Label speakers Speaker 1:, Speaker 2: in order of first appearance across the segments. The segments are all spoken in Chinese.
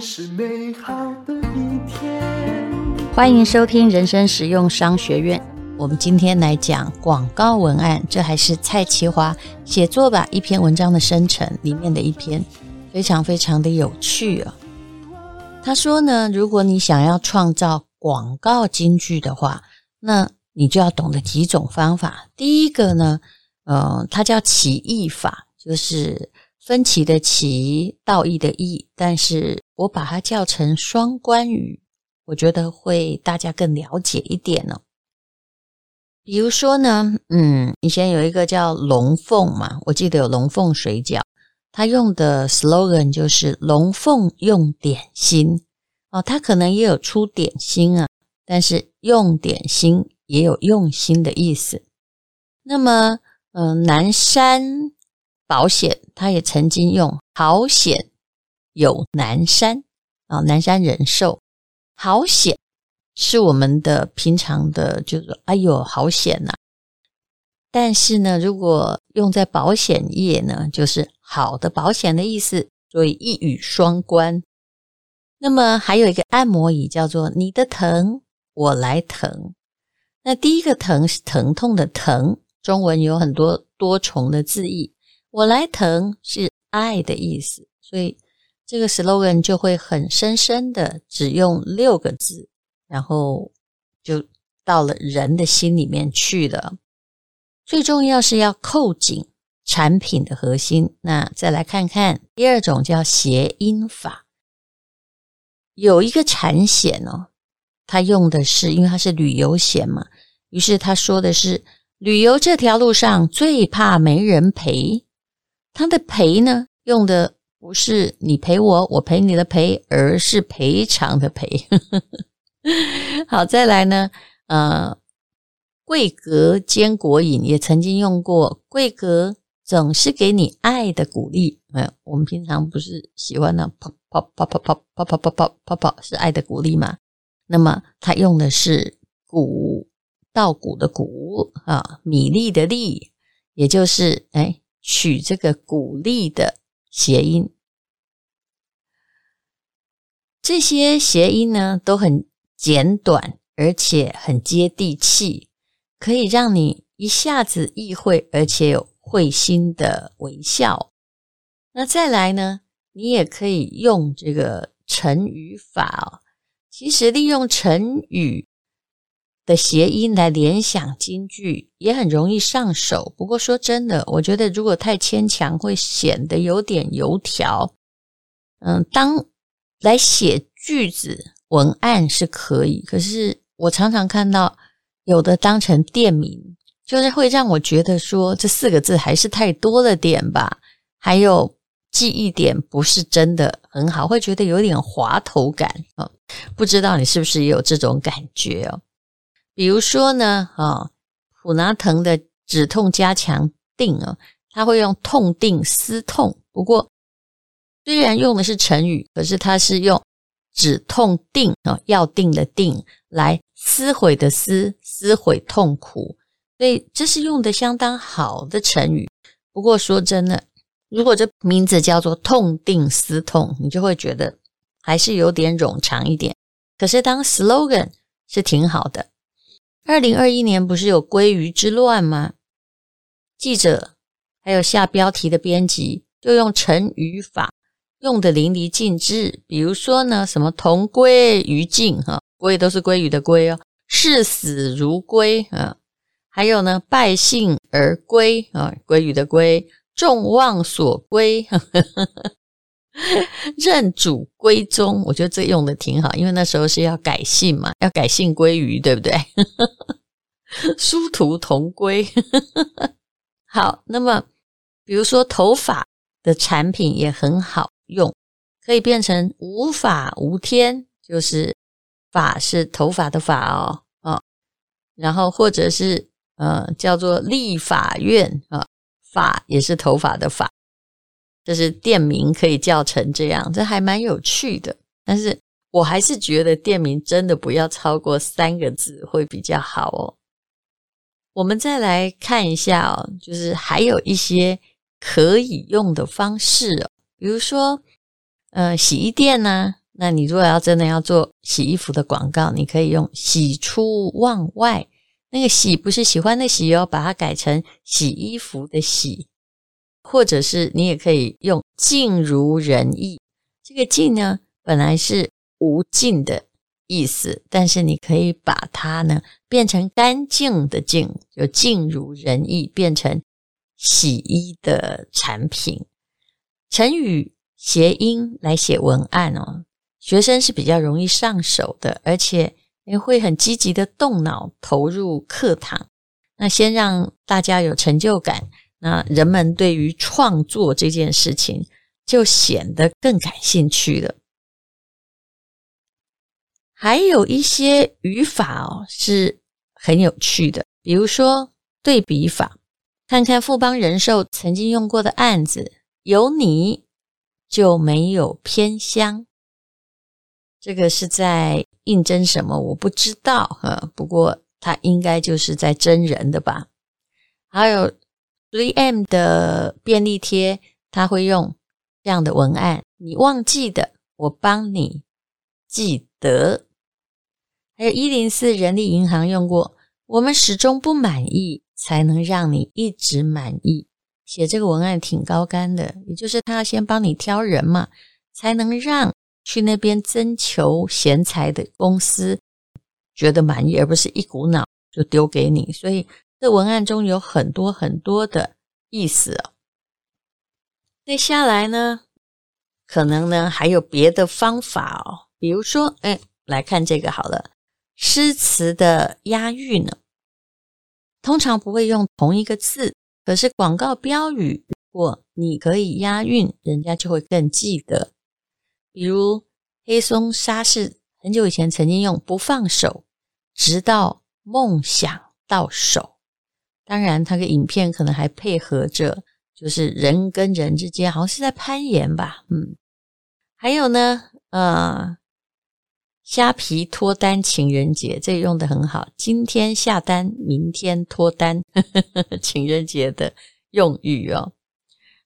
Speaker 1: 是美好的一天。欢迎收听人生实用商学院。我们今天来讲广告文案，这还是蔡其华写作吧一篇文章的生成里面的一篇，非常非常的有趣啊。他说呢，如果你想要创造广告金句的话，那你就要懂得几种方法。第一个呢，呃，它叫起义法，就是。分歧的歧，道义的义，但是我把它叫成双关语，我觉得会大家更了解一点呢、比如说呢，嗯，以前有一个叫龙凤嘛，我记得有龙凤水饺，他用的 slogan 就是龙凤用点心哦，他可能也有出点心啊，但是用点心也有用心的意思。那么，嗯、南山。保险，他也曾经用好险有南山啊，南山人寿好险是我们的平常的，就是哎呦好险呐。但是呢，如果用在保险业呢，就是好的保险的意思，所以一语双关。那么还有一个按摩椅叫做你的疼我来疼，那第一个疼是疼痛的疼，中文有很多多重的字义。我来疼是爱的意思，所以这个 slogan 就会很深深的只用六个字，然后就到了人的心里面去了。最重要是要扣紧产品的核心。那再来看看第二种叫谐音法，有一个产险哦，他用的是因为它是旅游险嘛，于是他说的是旅游这条路上最怕没人陪。他的陪呢，用的不是你赔我，我赔你的赔，而是赔偿的赔。好，再来呢，呃，贵格坚果饮也曾经用过，贵格总是给你爱的鼓励。哎，我们平常不是喜欢那泡泡泡泡泡泡泡泡泡泡泡是爱的鼓励吗？那么他用的是谷稻谷的谷啊，米粒的粒，也就是哎。取这个谷粒的谐音，这些谐音呢都很简短，而且很接地气，可以让你一下子意会，而且有会心的微笑。那再来呢，你也可以用这个成语法哦。其实利用成语。的谐音来联想金句也很容易上手，不过说真的，我觉得如果太牵强，会显得有点油条。嗯，当来写句子文案是可以，可是我常常看到有的当成店名，就是会让我觉得说这四个字还是太多了点吧，还有记忆点不是真的很好，会觉得有点滑头感啊。不知道你是不是也有这种感觉哦？比如说呢，啊，普拿疼的止痛加强定啊，他会用痛定思痛，不过。虽然用的是成语，可是它是用止痛定啊，要定的定来撕毁的撕，撕毁痛苦，所以这是用的相当好的成语。不过说真的，如果这名字叫做痛定思痛，你就会觉得还是有点冗长一点。可是当 slogan 是挺好的。二零二一年不是有鲑鱼之乱吗？记者还有下标题的编辑就用成语法。用的淋漓尽致，比如说呢，什么同归于尽哈，归都是鲑鱼的归哦，视死如归啊，还有呢，败兴而归啊，鲑鱼的归，众望所归，认主归宗，我觉得这用的挺好，因为那时候是要改姓嘛，要改姓归于，对不对？殊途同归，好，那么比如说头发的产品也很好。用可以变成无法无天，就是法是头发的法哦，哦，然后或者是呃叫做立法院啊，法也是头发的法，就是店名可以叫成这样，这还蛮有趣的。但是我还是觉得店名真的不要超过三个字会比较好哦。我们再来看一下哦，就是还有一些可以用的方式哦。比如说，呃，洗衣店呢、那你如果要真的要做洗衣服的广告，你可以用“喜出望外”。那个“喜”不是喜欢的“喜”哦，把它改成洗衣服的“洗”，或者是你也可以用“尽如人意”。这个“尽”呢，本来是无尽的意思，但是你可以把它呢变成干净的“净”，就“尽如人意”变成洗衣的产品。成语谐音来写文案哦，学生是比较容易上手的，而且也会很积极的动脑投入课堂。那先让大家有成就感，那人们对于创作这件事情就显得更感兴趣了。还有一些语法哦是很有趣的，比如说对比法，看看富邦人寿曾经用过的案子。有你就没有偏乡，这个是在应征什么？我不知道哈，不过他应该就是在征人的吧。还有 3M 的便利贴，他会用这样的文案：你忘记的，我帮你记得。还有一零四人力银行用过，我们始终不满意，才能让你一直满意。写这个文案挺高干的，也就是他要先帮你挑人嘛，才能让去那边征求贤才的公司觉得满意，而不是一股脑就丢给你。所以这文案中有很多很多的意思哦。那下来呢，可能呢还有别的方法哦，比如说，哎，来看这个好了，诗词的押韵呢，通常不会用同一个字。可是广告标语，如果你可以押韵，人家就会更记得。比如黑松沙士很久以前曾经用“不放手，直到梦想到手”。当然，他的影片可能还配合着，就是人跟人之间好像是在攀岩吧。嗯，还有呢，呃。虾皮脱单情人节，这用得很好。今天下单，明天脱单呵，呵呵，情人节的用语哦。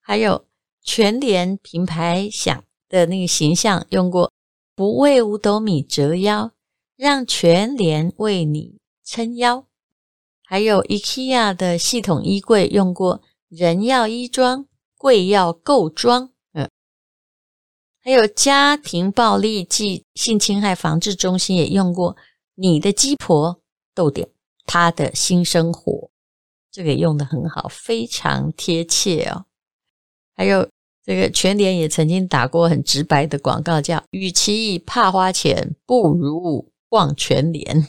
Speaker 1: 还有全联品牌想的那个形象用过，不为五斗米折腰，让全联为你撑腰。还有 IKEA 的系统衣柜用过，人要衣装，柜要够装。还有家庭暴力暨性侵害防治中心也用过，你的鸡婆逗点她的新生活，这个用得很好，非常贴切哦。还有这个全联也曾经打过很直白的广告，叫“与其怕花钱，不如逛全联”。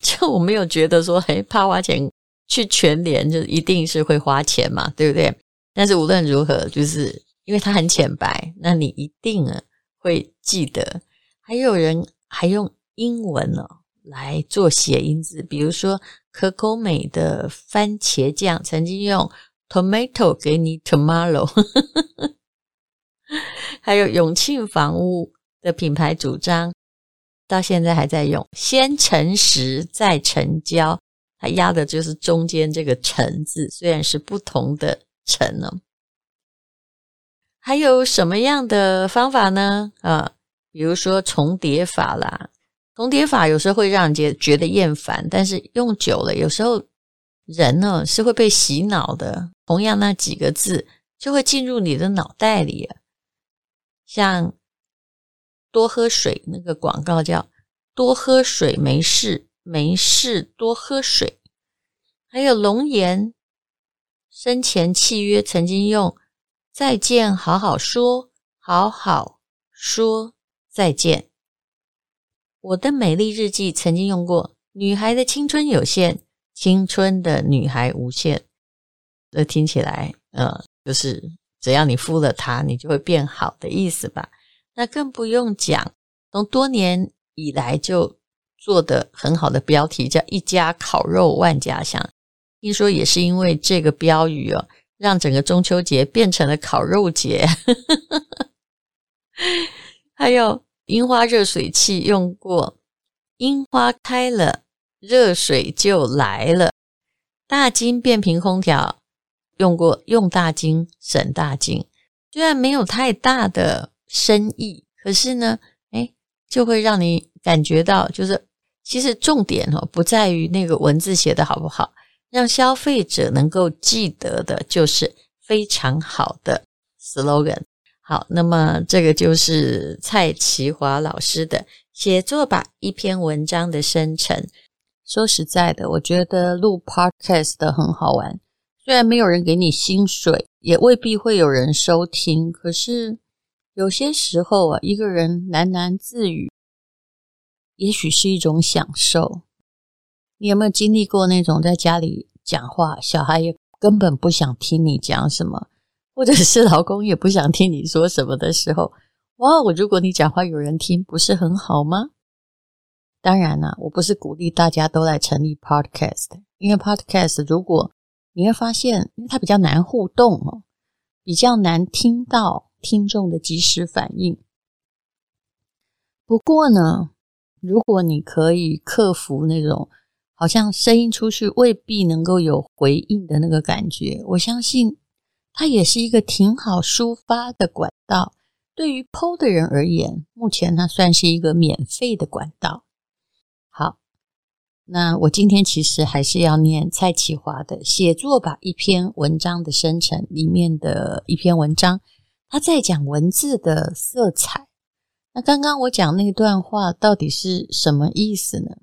Speaker 1: 就我没有觉得说，嘿，怕花钱去全联就一定是会花钱嘛，对不对？但是无论如何，就是因为它很浅白，那你一定啊会记得。还有人还用英文哦来做谐音字，比如说可口美的番茄酱曾经用 tomato 给你 tomorrow，还有永庆房屋的品牌主张。到现在还在用，先诚实再成交，它压的就是中间这个“诚”字，虽然是不同的“诚”呢。还有什么样的方法呢？啊，比如说重叠法啦，重叠法有时候会让人觉觉得厌烦，但是用久了，有时候人呢是会被洗脑的。同样那几个字就会进入你的脑袋里，像。多喝水，那个广告叫“多喝水没事，没事多喝水”。还有龙岩生前契约曾经用“再见，好好说，好好说再见”。我的美丽日记曾经用过“女孩的青春有限，青春的女孩无限”。这听起来，呃，就是只要你敷了它，你就会变好的意思吧。那更不用讲，从多年以来就做的很好的标题叫“一家烤肉万家香”，听说也是因为这个标语哦，让整个中秋节变成了烤肉节。还有樱花热水器用过，樱花开了，热水就来了。大金变频空调用过，用大金省大金，虽然没有太大的。深意，可是呢，诶，就会让你感觉到，就是其实重点哦，不在于那个文字写得好不好，让消费者能够记得的，就是非常好的 slogan。好，那么这个就是蔡淇华老师的写作吧，一篇文章的生成。说实在的，我觉得录 podcast 的很好玩，虽然没有人给你薪水，也未必会有人收听，可是。有些时候啊，一个人喃喃自语，也许是一种享受。你有没有经历过那种在家里讲话，小孩也根本不想听你讲什么，或者是老公也不想听你说什么的时候？哇，我如果你讲话有人听，不是很好吗？当然啦，我不是鼓励大家都来成立 Podcast，因为 Podcast 如果你会发现，因为它比较难互动哦，比较难听到。听众的即时反应。不过呢，如果你可以克服那种好像声音出去未必能够有回应的那个感觉，我相信它也是一个挺好抒发的管道。对于 Po 的人而言，目前它算是一个免费的管道。好，那我今天其实还是要念蔡启华的《写作吧》一篇文章的生成里面的一篇文章。他在讲文字的色彩。那刚刚我讲那段话到底是什么意思呢？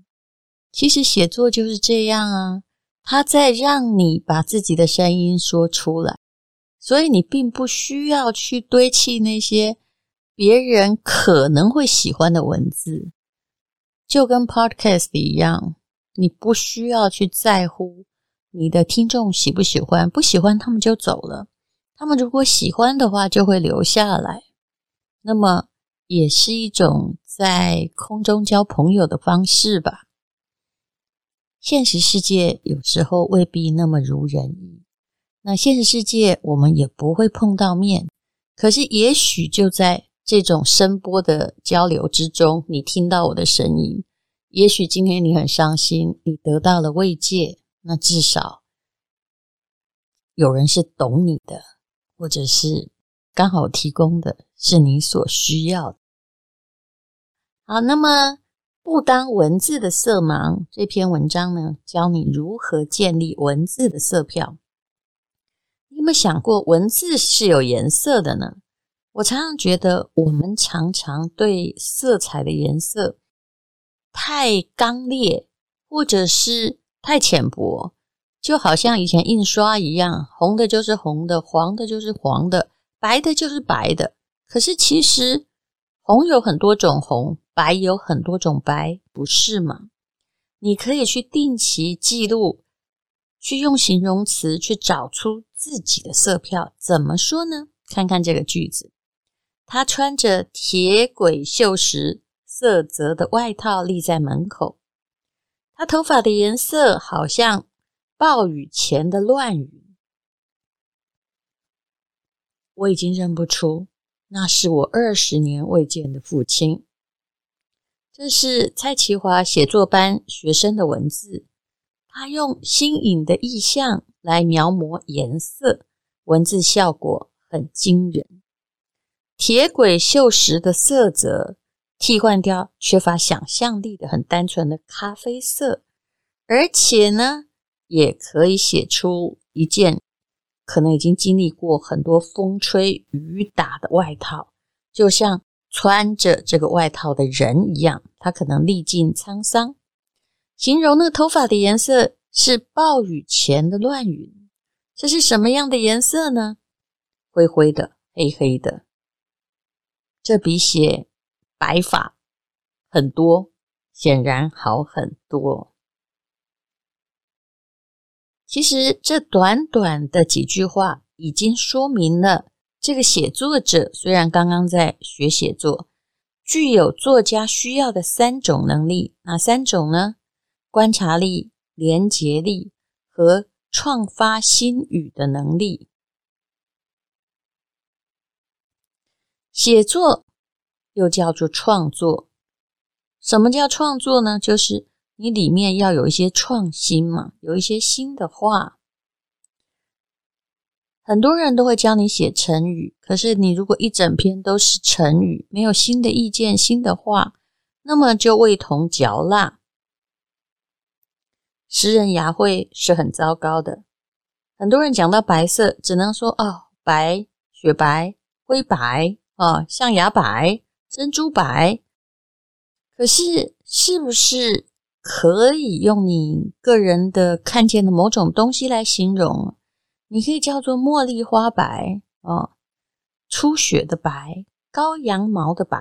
Speaker 1: 其实写作就是这样啊，他在让你把自己的声音说出来，所以你并不需要去堆砌那些别人可能会喜欢的文字，就跟 Podcast 一样，你不需要去在乎你的听众喜不喜欢，不喜欢他们就走了。他们如果喜欢的话，就会留下来。那么，也是一种在空中交朋友的方式吧。现实世界有时候未必那么如人意。那现实世界我们也不会碰到面，可是也许就在这种声波的交流之中，你听到我的声音。也许今天你很伤心，你得到了慰藉，那至少有人是懂你的。或者是刚好提供的是你所需要的。好，那么不当文字的色盲这篇文章呢，教你如何建立文字的色票。你有没有想过，文字是有颜色的呢？我常常觉得，我们常常对色彩的颜色太刚烈，或者是太浅薄。就好像以前印刷一样，红的就是红的，黄的就是黄的，白的就是白的。可是其实红有很多种红，白有很多种白，不是吗？你可以去定期记录，去用形容词去找出自己的色票。怎么说呢？看看这个句子，他穿着铁轨锈蚀色泽的外套立在门口，他头发的颜色好像暴雨前的乱云。我已经认不出。那是我二十年未见的父亲。这是蔡其华写作班学生的文字，他用新颖的意象来描摹颜色，文字效果很惊人。铁轨锈蚀的色泽替换掉缺乏想象力的很单纯的咖啡色，而且呢，也可以写出一件。可能已经经历过很多风吹雨打的外套，就像穿着这个外套的人一样，他可能历尽沧桑。形容那个头发的颜色是暴雨前的乱云，这是什么样的颜色呢？灰灰的，黑黑的。这比写白发很多，显然好很多。其实这短短的几句话已经说明了，这个写作者虽然刚刚在学写作，具有作家需要的三种能力，哪三种呢？观察力、连结力和创发新语的能力。写作又叫做创作。什么叫创作呢？就是。你里面要有一些创新嘛，有一些新的话。很多人都会教你写成语，可是你如果一整篇都是成语，没有新的意见、新的话，那么就味同嚼蜡。诗人牙慧是很糟糕的。很多人讲到白色，只能说哦，白、雪白、灰白哦，象牙白、珍珠白。可是，是不是？可以用你个人的看见的某种东西来形容，你可以叫做茉莉花白哦，初雪的白，羔羊毛的白。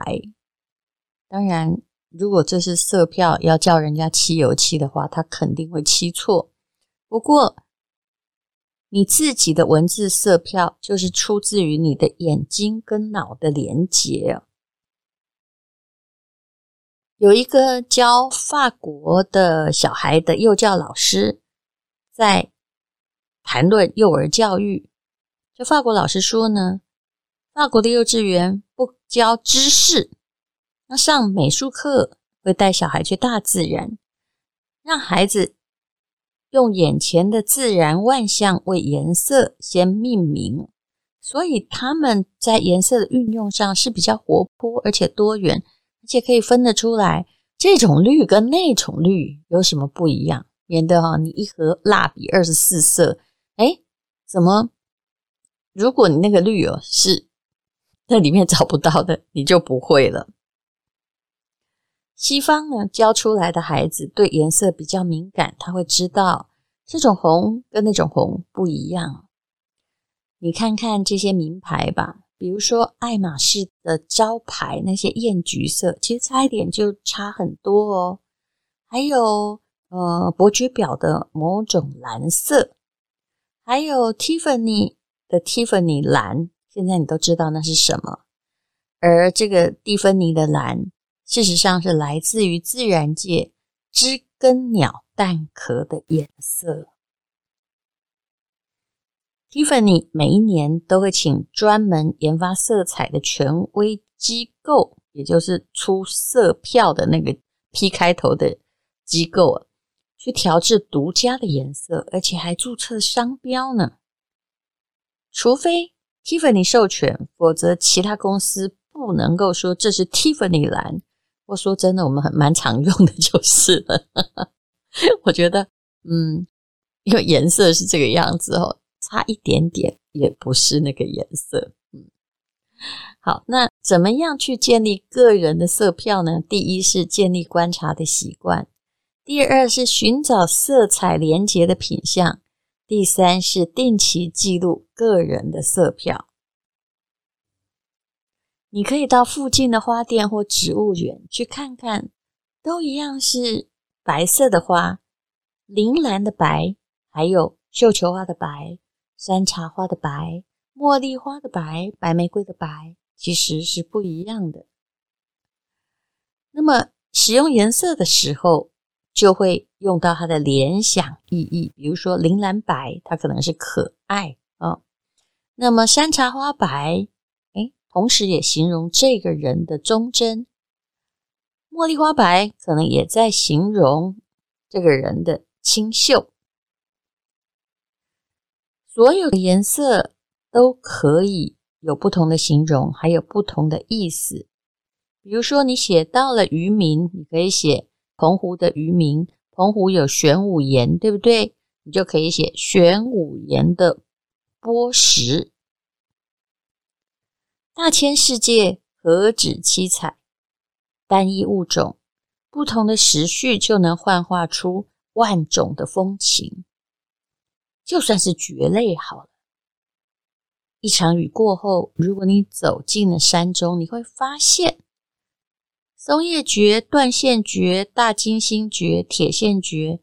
Speaker 1: 当然，如果这是色票，要叫人家漆油漆的话，他肯定会漆错。不过，你自己的文字色票就是出自于你的眼睛跟脑的连接。有一个教法国的小孩的幼教老师在谈论幼儿教育。这法国老师说呢，法国的幼稚园不教知识，那上美术课会带小孩去大自然，让孩子用眼前的自然万象为颜色先命名，所以他们在颜色的运用上是比较活泼而且多元。而且可以分得出来，这种绿跟那种绿有什么不一样？免得哈，你一盒蜡笔二十四色，哎，怎么？如果你那个绿哦是那里面找不到的，你就不会了。西方呢，教出来的孩子对颜色比较敏感，他会知道这种红跟那种红不一样。你看看这些名牌吧。比如说，爱马仕的招牌那些艳橘色，其实差一点就差很多哦。还有，呃，伯爵表的某种蓝色，还有 Tiffany 的 Tiffany 蓝，现在你都知道那是什么。而这个蒂芬尼的蓝，事实上是来自于自然界知更鸟蛋壳的颜色。Tiffany 每一年都会请专门研发色彩的权威机构，也就是出色票的那个 P 开头的机构，去调制独家的颜色，而且还注册商标呢。除非 Tiffany 授权，否则其他公司不能够说这是 Tiffany 蓝。我说真的，我们很蛮常用的就是了。我觉得，嗯，因为颜色是这个样子哦。差一点点也不是那个颜色，嗯，好，那怎么样去建立个人的色票呢？第一是建立观察的习惯，第二是寻找色彩连结的品相，第三是定期记录个人的色票。你可以到附近的花店或植物园去看看，都一样是白色的花，铃兰的白，还有绣球花的白、山茶花的白、茉莉花的白、白玫瑰的白，其实是不一样的。那么使用颜色的时候，就会用到它的联想意义，比如说铃兰白，它可能是可爱啊、那么山茶花白，诶，同时也形容这个人的忠贞。茉莉花白可能也在形容这个人的清秀。所有的颜色都可以有不同的形容，还有不同的意思。比如说，你写到了渔民，你可以写澎湖的渔民。澎湖有玄武岩，对不对？你就可以写玄武岩的波石。大千世界何止七彩，单一物种，不同的时序就能幻化出万种的风情。就算是蕨类好了，一场雨过后，如果你走进了山中，你会发现。松叶蕨、断线蕨、大金星蕨、铁线蕨，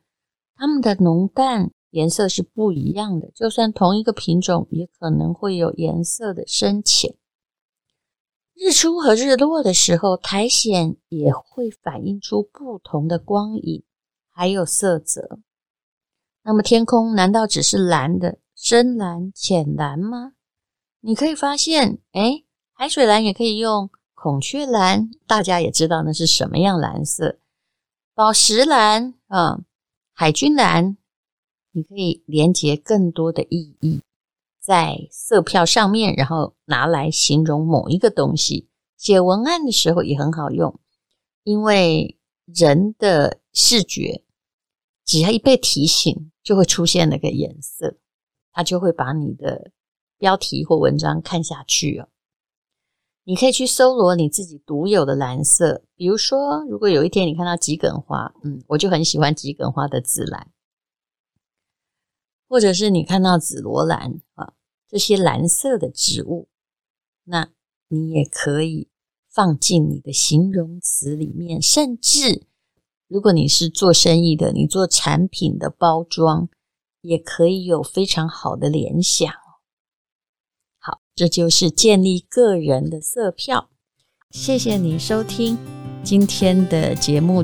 Speaker 1: 它们的浓淡颜色是不一样的。就算同一个品种，也可能会有颜色的深浅。日出和日落的时候，苔藓也会反映出不同的光影，还有色泽。那么天空难道只是蓝的，深蓝、浅蓝吗？你可以发现，诶，海水蓝也可以用。孔雀蓝，大家也知道那是什么样蓝色。宝石蓝啊，海军蓝，你可以连接更多的意义在色票上面，然后拿来形容某一个东西。写文案的时候也很好用，因为人的视觉只要一被提醒，就会出现那个颜色，它就会把你的标题或文章看下去哦。你可以去搜罗你自己独有的蓝色，比如说，如果有一天你看到桔梗花，嗯，我就很喜欢桔梗花的紫蓝，或者是你看到紫罗兰啊，这些蓝色的植物，那你也可以放进你的形容词里面，甚至如果你是做生意的，你做产品的包装，也可以有非常好的联想。好这就是建立个人的色票。谢谢你收听今天的节目。